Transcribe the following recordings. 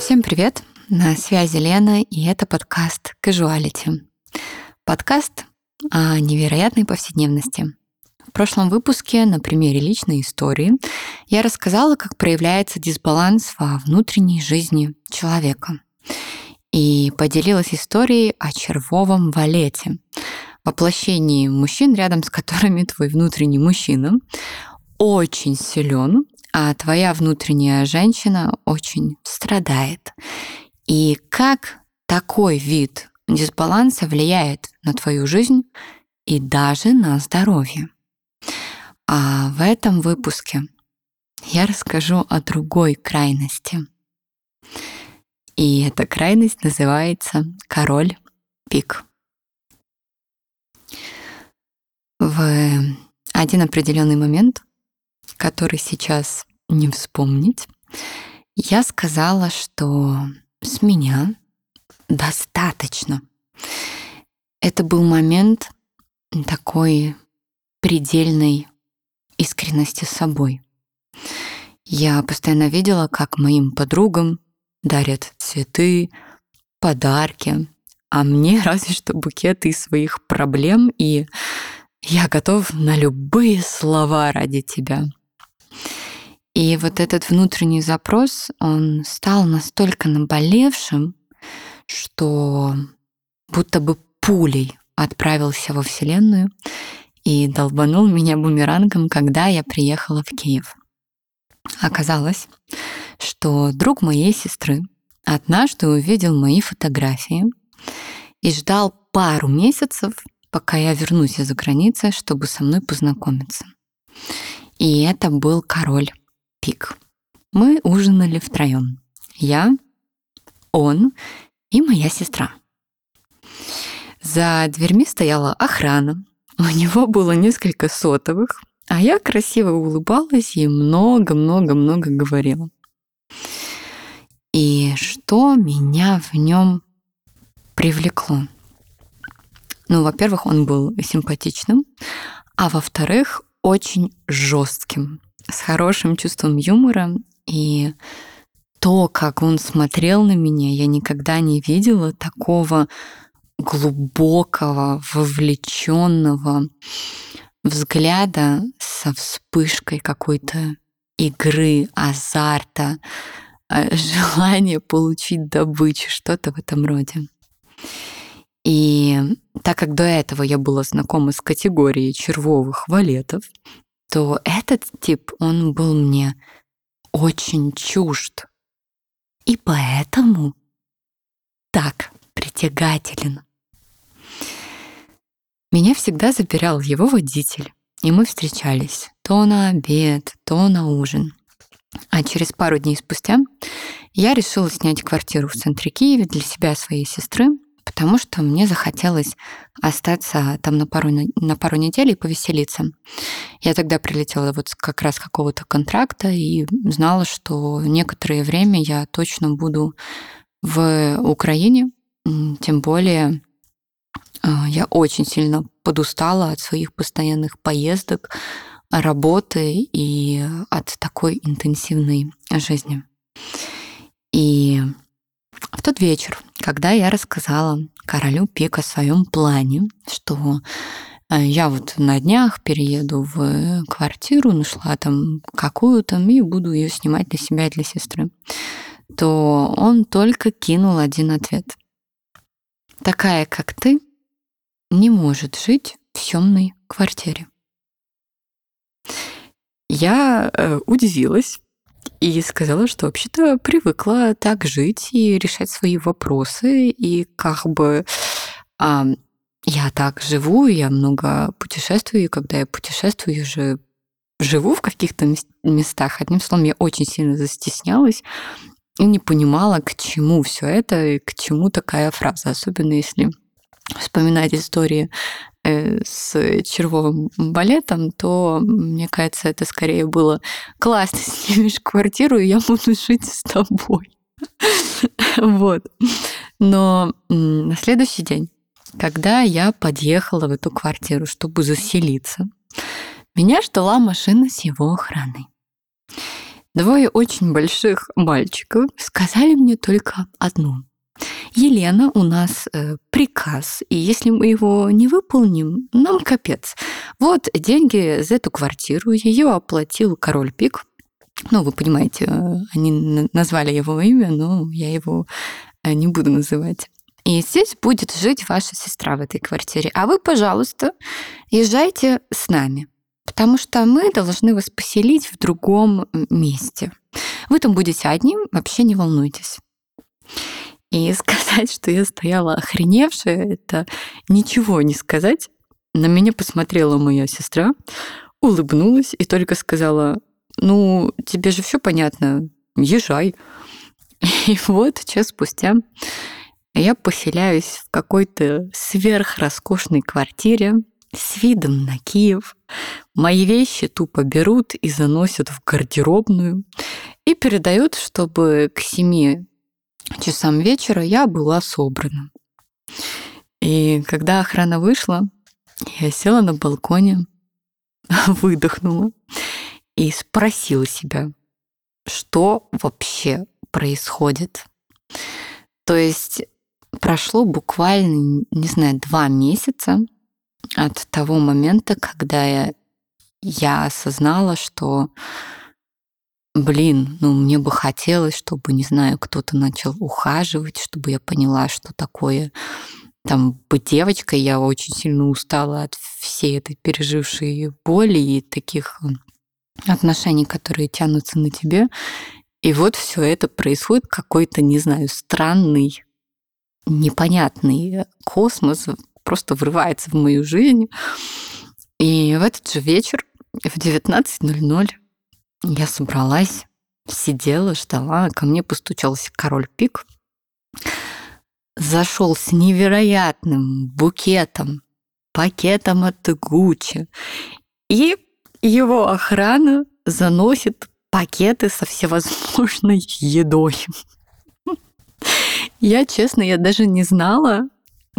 Всем привет! На связи Лена, и это подкаст Casuality. Подкаст о невероятной повседневности. В прошлом выпуске на примере личной истории я рассказала, как проявляется дисбаланс во внутренней жизни человека. И поделилась историей о червовом валете, воплощении мужчин, рядом с которыми твой внутренний мужчина очень силен, а твоя внутренняя женщина очень страдает. И как такой вид дисбаланса влияет на твою жизнь и даже на здоровье. А в этом выпуске я расскажу о другой крайности. И эта крайность называется король пик. В один определенный момент который сейчас не вспомнить, я сказала, что с меня достаточно. Это был момент такой предельной искренности с собой. Я постоянно видела, как моим подругам дарят цветы, подарки, а мне разве что букеты из своих проблем, и я готов на любые слова ради тебя. И вот этот внутренний запрос, он стал настолько наболевшим, что будто бы пулей отправился во Вселенную и долбанул меня бумерангом, когда я приехала в Киев. Оказалось, что друг моей сестры однажды увидел мои фотографии и ждал пару месяцев, пока я вернусь из-за границы, чтобы со мной познакомиться. И это был король пик. Мы ужинали втроем. Я, он и моя сестра. За дверьми стояла охрана. У него было несколько сотовых, а я красиво улыбалась и много-много-много говорила. И что меня в нем привлекло? Ну, во-первых, он был симпатичным, а во-вторых, очень жестким с хорошим чувством юмора. И то, как он смотрел на меня, я никогда не видела такого глубокого, вовлеченного взгляда со вспышкой какой-то игры, азарта, э, желания получить добычу, что-то в этом роде. И так как до этого я была знакома с категорией червовых валетов, то этот тип, он был мне очень чужд. И поэтому так притягателен. Меня всегда запирал его водитель, и мы встречались то на обед, то на ужин. А через пару дней спустя я решила снять квартиру в центре Киева для себя и своей сестры, потому что мне захотелось остаться там на пару, на пару недель и повеселиться. Я тогда прилетела вот как раз какого-то контракта и знала, что некоторое время я точно буду в Украине, тем более а, я очень сильно подустала от своих постоянных поездок, работы и от такой интенсивной жизни. И в тот вечер, когда я рассказала королю Пик о своем плане, что э, я вот на днях перееду в квартиру, нашла там какую-то, и буду ее снимать для себя и для сестры, то он только кинул один ответ. Такая, как ты, не может жить в съемной квартире. Я э, удивилась, и сказала, что вообще-то привыкла так жить и решать свои вопросы. И как бы а, я так живу, я много путешествую, и когда я путешествую, я же живу в каких-то местах. Одним словом, я очень сильно застеснялась и не понимала, к чему все это и к чему такая фраза, особенно если вспоминать истории с червовым балетом, то, мне кажется, это скорее было классно, снимешь квартиру, и я буду жить с тобой. Вот. Но на следующий день, когда я подъехала в эту квартиру, чтобы заселиться, меня ждала машина с его охраной. двое очень больших мальчиков сказали мне только одно. Елена, у нас э, приказ, и если мы его не выполним, нам капец. Вот деньги за эту квартиру, ее оплатил король Пик. Ну, вы понимаете, э, они назвали его имя, но я его э, не буду называть. И здесь будет жить ваша сестра в этой квартире. А вы, пожалуйста, езжайте с нами, потому что мы должны вас поселить в другом месте. Вы там будете одни, вообще не волнуйтесь. И сказать, что я стояла охреневшая, это ничего не сказать. На меня посмотрела моя сестра, улыбнулась и только сказала, ну, тебе же все понятно, езжай. И вот час спустя я поселяюсь в какой-то сверхроскошной квартире с видом на Киев. Мои вещи тупо берут и заносят в гардеробную и передают, чтобы к семи часам вечера я была собрана. И когда охрана вышла, я села на балконе, выдохнула и спросила себя, что вообще происходит. То есть прошло буквально, не знаю, два месяца от того момента, когда я, я осознала, что блин, ну мне бы хотелось, чтобы, не знаю, кто-то начал ухаживать, чтобы я поняла, что такое там быть девочкой. Я очень сильно устала от всей этой пережившей боли и таких отношений, которые тянутся на тебе. И вот все это происходит какой-то, не знаю, странный, непонятный космос просто врывается в мою жизнь. И в этот же вечер в 19.00 я собралась, сидела, ждала, ко мне постучался король Пик, зашел с невероятным букетом, пакетом от Гуччи, и его охрана заносит пакеты со всевозможной едой. Я, честно, я даже не знала,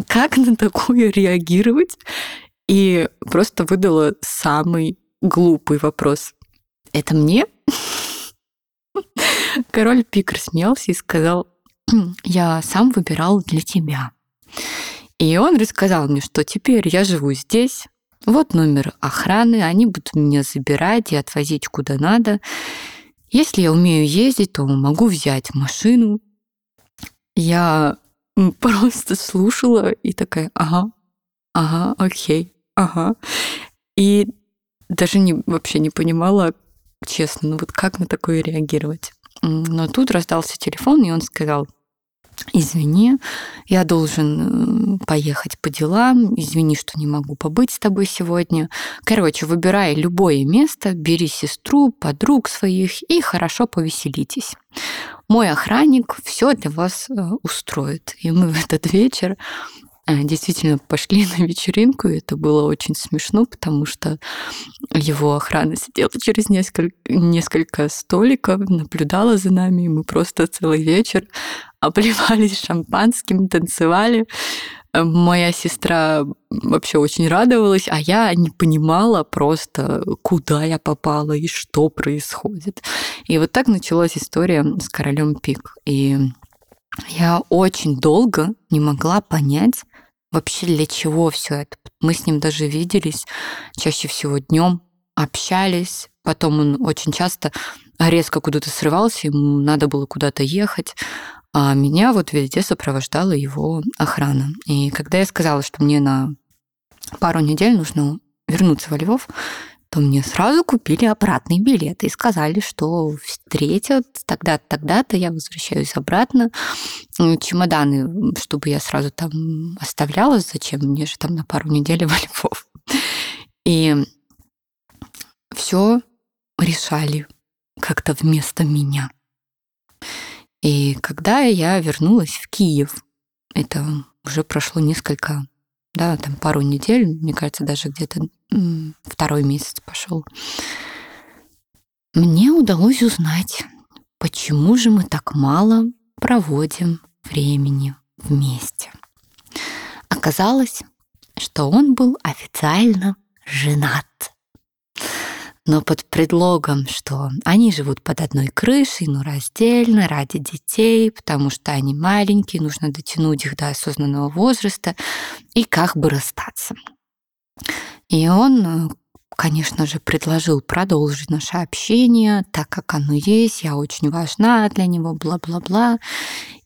как на такое реагировать, и просто выдала самый глупый вопрос это мне? Король Пикр смеялся и сказал, я сам выбирал для тебя. И он рассказал мне, что теперь я живу здесь, вот номер охраны, они будут меня забирать и отвозить куда надо. Если я умею ездить, то могу взять машину. Я просто слушала и такая, ага, ага, окей, ага. И даже не, вообще не понимала, честно, ну вот как на такое реагировать? Но тут раздался телефон, и он сказал, извини, я должен э, поехать по делам, извини, что не могу побыть с тобой сегодня. Короче, выбирай любое место, бери сестру, подруг своих и хорошо повеселитесь. Мой охранник все для вас э, устроит. И мы в этот вечер действительно пошли на вечеринку, и это было очень смешно, потому что его охрана сидела через несколько, несколько столиков, наблюдала за нами, и мы просто целый вечер обливались шампанским, танцевали. Э, моя сестра вообще очень радовалась, а я не понимала просто, куда я попала и что происходит. И вот так началась история с королем Пик. И я очень долго не могла понять, вообще для чего все это. Мы с ним даже виделись чаще всего днем, общались. Потом он очень часто резко куда-то срывался, ему надо было куда-то ехать. А меня вот везде сопровождала его охрана. И когда я сказала, что мне на пару недель нужно вернуться во Львов, то мне сразу купили обратный билет и сказали, что встретят тогда-то, тогда-то, я возвращаюсь обратно. Чемоданы, чтобы я сразу там оставлялась, зачем мне же там на пару недель во Львов. И все решали как-то вместо меня. И когда я вернулась в Киев, это уже прошло несколько да, там пару недель, мне кажется, даже где-то второй месяц пошел. Мне удалось узнать, почему же мы так мало проводим времени вместе. Оказалось, что он был официально женат. Но под предлогом, что они живут под одной крышей, но раздельно, ради детей, потому что они маленькие, нужно дотянуть их до осознанного возраста и как бы расстаться. И он, конечно же, предложил продолжить наше общение, так как оно есть, я очень важна для него, бла-бла-бла.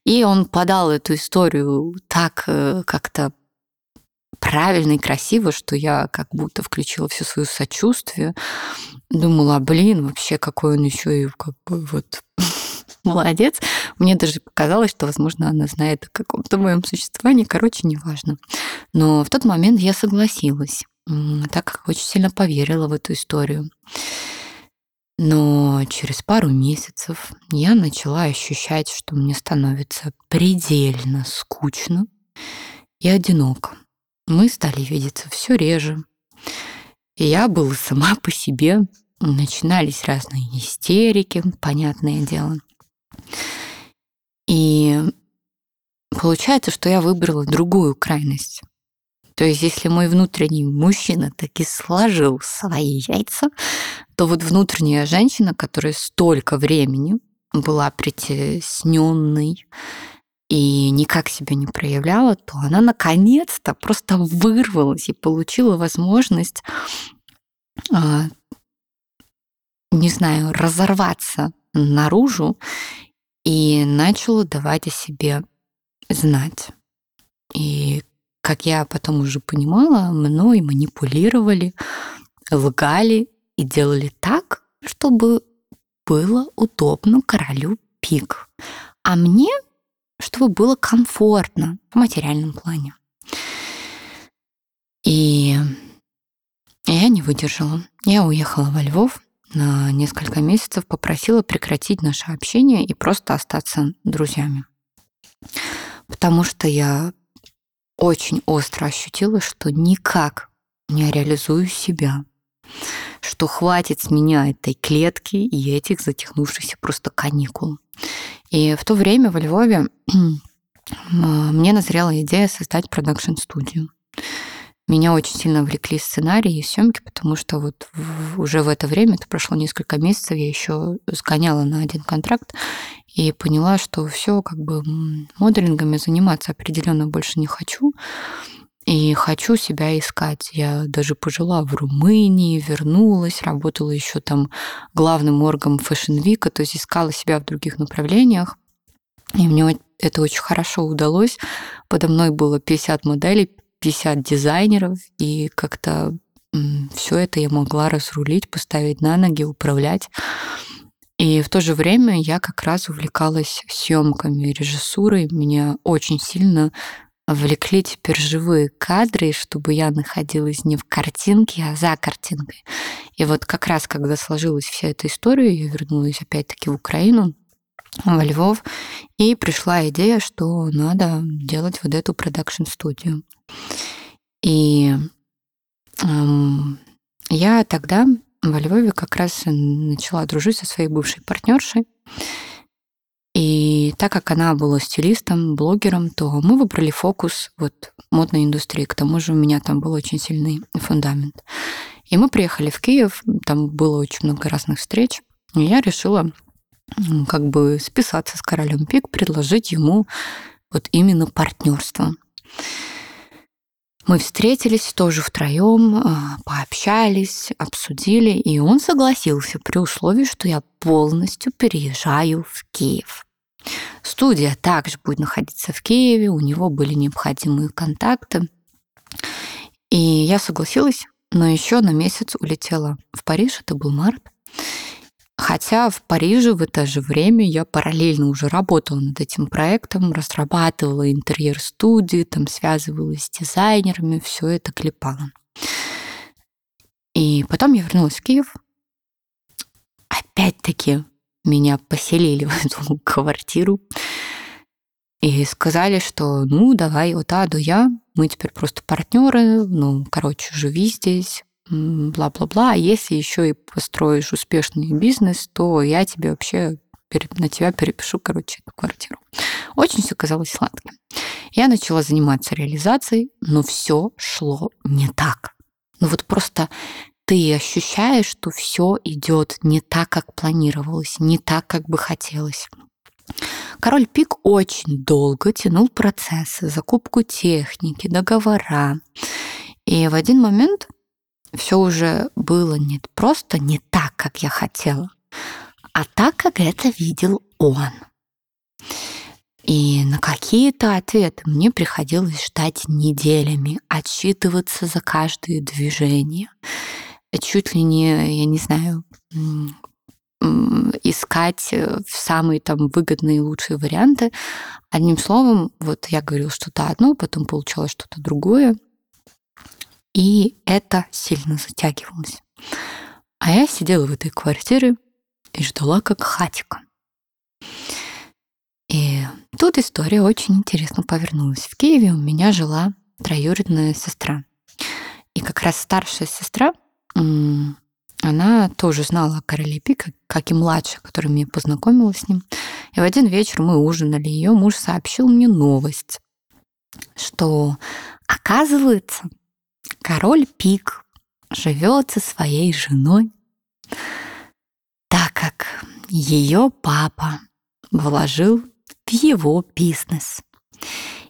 И он подал эту историю так э, как-то правильно и красиво, что я как будто включила все свое сочувствие. Думала, блин, вообще какой он еще и как бы вот молодец. Мне даже показалось, что, возможно, она знает о каком-то моем существовании. Короче, неважно. Но в тот момент я согласилась, так как очень сильно поверила в эту историю. Но через пару месяцев я начала ощущать, что мне становится предельно скучно и одиноко мы стали видеться все реже. И я была сама по себе. Начинались разные истерики, понятное дело. И получается, что я выбрала другую крайность. То есть, если мой внутренний мужчина таки сложил свои яйца, то вот внутренняя женщина, которая столько времени была притесненной, и никак себя не проявляла, то она наконец-то просто вырвалась и получила возможность, а, не знаю, разорваться наружу и начала давать о себе знать. И как я потом уже понимала, мной манипулировали, лгали и делали так, чтобы было удобно королю пик. А мне чтобы было комфортно в материальном плане. И я не выдержала. Я уехала во Львов на несколько месяцев, попросила прекратить наше общение и просто остаться друзьями. Потому что я очень остро ощутила, что никак не реализую себя, что хватит с меня этой клетки и этих затянувшихся просто каникул. И в то время во Львове мне назрела идея создать продакшн-студию. Меня очень сильно влекли сценарии и съемки, потому что вот уже в это время, это прошло несколько месяцев, я еще сгоняла на один контракт и поняла, что все как бы моделингами заниматься определенно больше не хочу. И хочу себя искать. Я даже пожила в Румынии, вернулась, работала еще там главным органом Fashion Week, то есть искала себя в других направлениях. И мне это очень хорошо удалось. Подо мной было 50 моделей, 50 дизайнеров, и как-то все это я могла разрулить, поставить на ноги, управлять. И в то же время я как раз увлекалась съемками, режиссурой. Меня очень сильно влекли теперь живые кадры, чтобы я находилась не в картинке, а за картинкой. И вот как раз, когда сложилась вся эта история, я вернулась опять-таки в Украину, во Львов, и пришла идея, что надо делать вот эту продакшн-студию. И эм, я тогда во Львове как раз начала дружить со своей бывшей партнершей, и так как она была стилистом, блогером, то мы выбрали фокус вот модной индустрии. К тому же у меня там был очень сильный фундамент. И мы приехали в Киев, там было очень много разных встреч, и я решила как бы списаться с королем Пик, предложить ему вот именно партнерство. Мы встретились тоже втроем, а, пообщались, обсудили, и он согласился при условии, что я полностью переезжаю в Киев. Студия также будет находиться в Киеве, у него были необходимые контакты. И я согласилась, но еще на месяц улетела в Париж, это был март. Хотя в Париже в это же время я параллельно уже работала над этим проектом, разрабатывала интерьер студии, там связывалась с дизайнерами, все это клепала. И потом я вернулась в Киев. Опять-таки меня поселили в эту квартиру и сказали, что ну давай вот А до Я, мы теперь просто партнеры, ну короче живи здесь, бла-бла-бла. А если еще и построишь успешный бизнес, то я тебе вообще на тебя перепишу, короче, эту квартиру. Очень все казалось сладким. Я начала заниматься реализацией, но все шло не так. Ну вот просто ты ощущаешь, что все идет не так, как планировалось, не так, как бы хотелось. Король Пик очень долго тянул процессы, закупку техники, договора. И в один момент все уже было не просто не так, как я хотела, а так, как это видел он. И на какие-то ответы мне приходилось ждать неделями, отчитываться за каждое движение. Чуть ли не, я не знаю, искать э, самые там выгодные лучшие варианты. Одним словом, вот я говорила что-то одно, потом получалось что-то другое. И это сильно затягивалось. А я сидела в этой квартире и ждала как хатика. И тут история очень интересно повернулась. В Киеве у меня жила троюродная сестра. И как раз старшая сестра, она тоже знала о короле Пика, как и младшая, которая меня познакомила с ним. И в один вечер мы ужинали, ее муж сообщил мне новость, что, оказывается, король Пик живет со своей женой, так как ее папа вложил в его бизнес.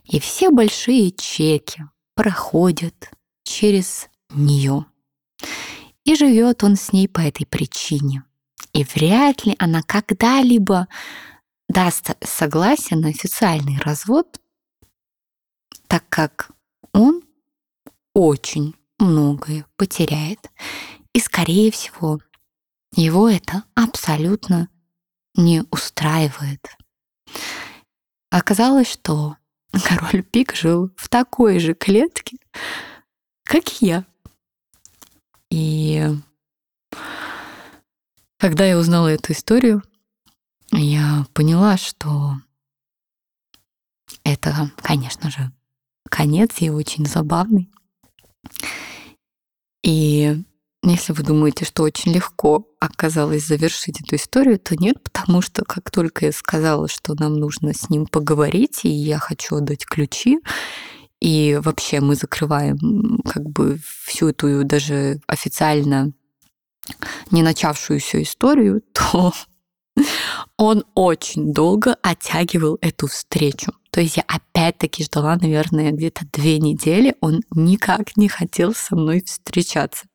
И все большие чеки проходят через нее. И живет он с ней по этой причине. И вряд ли она когда-либо даст согласие на официальный развод, так как он очень многое потеряет. И, скорее всего, его это абсолютно не устраивает. Оказалось, что король Пик жил в такой же клетке, как и я. И когда я узнала эту историю, я поняла, что это, конечно же, конец и очень забавный. И если вы думаете, что очень легко оказалось завершить эту историю, то нет, потому что как только я сказала, что нам нужно с ним поговорить, и я хочу отдать ключи, и вообще мы закрываем как бы всю эту даже официально не начавшуюся историю, то он очень долго оттягивал эту встречу. То есть я опять-таки ждала, наверное, где-то две недели. Он никак не хотел со мной встречаться.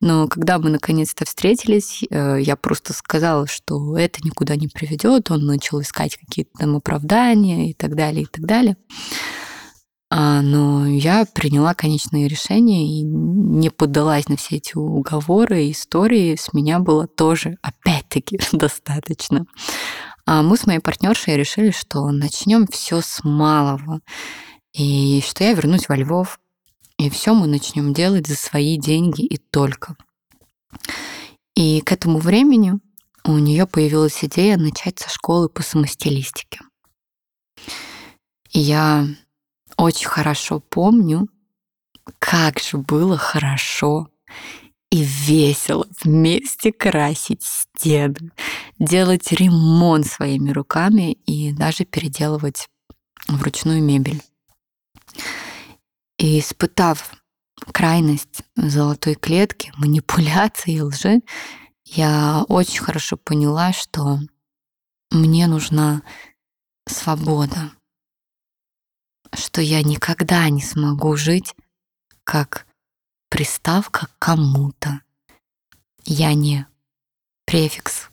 Но когда мы наконец-то встретились, э, я просто сказала, что это никуда не приведет. Он начал искать какие-то там оправдания и так далее, и так далее. А, но я приняла конечное решение и не поддалась на все эти уговоры и истории. С меня было тоже, опять-таки, достаточно. А мы с моей партнершей решили, что начнем все с малого. И что я вернусь во Львов, и все мы начнем делать за свои деньги и только. И к этому времени у нее появилась идея начать со школы по самостилистике. И я очень хорошо помню, как же было хорошо и весело вместе красить стены, делать ремонт своими руками и даже переделывать вручную мебель. И испытав крайность золотой клетки, манипуляции и лжи, я очень хорошо поняла, что мне нужна свобода что я никогда не смогу жить как приставка к кому-то. Я не префикс,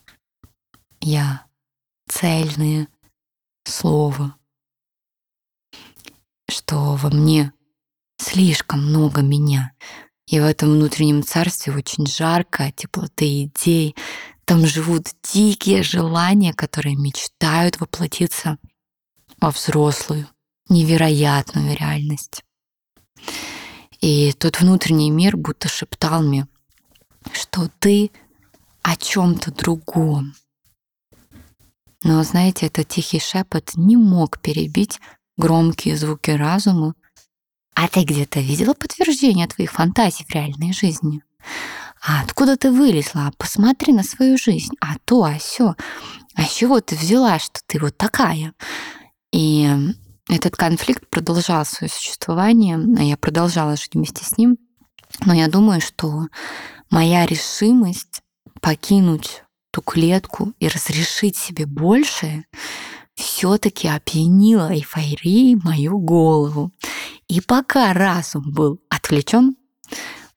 я цельное слово, что во мне слишком много меня, и в этом внутреннем царстве очень жарко, теплоты идей. Там живут дикие желания, которые мечтают воплотиться во взрослую, невероятную реальность. И тот внутренний мир будто шептал мне, что ты о чем-то другом. Но, знаете, этот тихий шепот не мог перебить громкие звуки разума. А ты где-то видела подтверждение твоих фантазий в реальной жизни? А откуда ты вылезла? Посмотри на свою жизнь. А то, а все. А с чего ты взяла, что ты вот такая? И этот конфликт продолжал свое существование, а я продолжала жить вместе с ним. Но я думаю, что моя решимость покинуть ту клетку и разрешить себе больше все-таки опьянила эйфорией мою голову. И пока разум был отвлечен,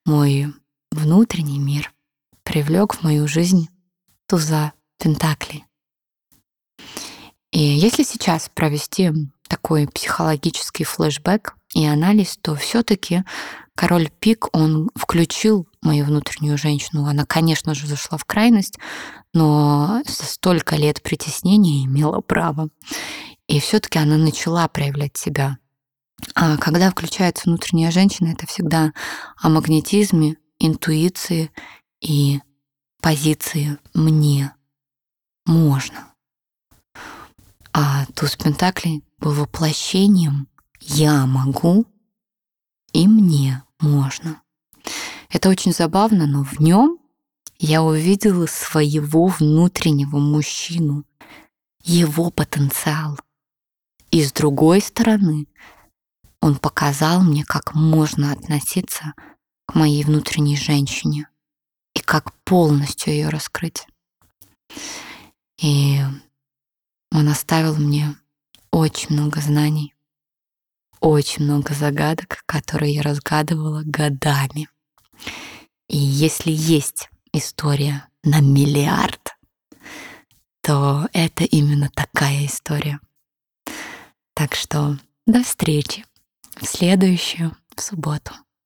мой внутренний мир привлек в мою жизнь туза Пентакли. И если сейчас провести такой психологический флешбэк и анализ, то все-таки король пик, он включил мою внутреннюю женщину. Она, конечно же, зашла в крайность, но за столько лет притеснения имела право. И все-таки она начала проявлять себя. А когда включается внутренняя женщина, это всегда о магнетизме, интуиции и позиции «мне можно». А туз Пентаклей был воплощением «я могу» и «мне можно». Это очень забавно, но в нем я увидела своего внутреннего мужчину, его потенциал. И с другой стороны, он показал мне, как можно относиться к моей внутренней женщине и как полностью ее раскрыть. И он оставил мне очень много знаний, очень много загадок, которые я разгадывала годами. И если есть история на миллиард, то это именно такая история. Так что до встречи в следующую субботу.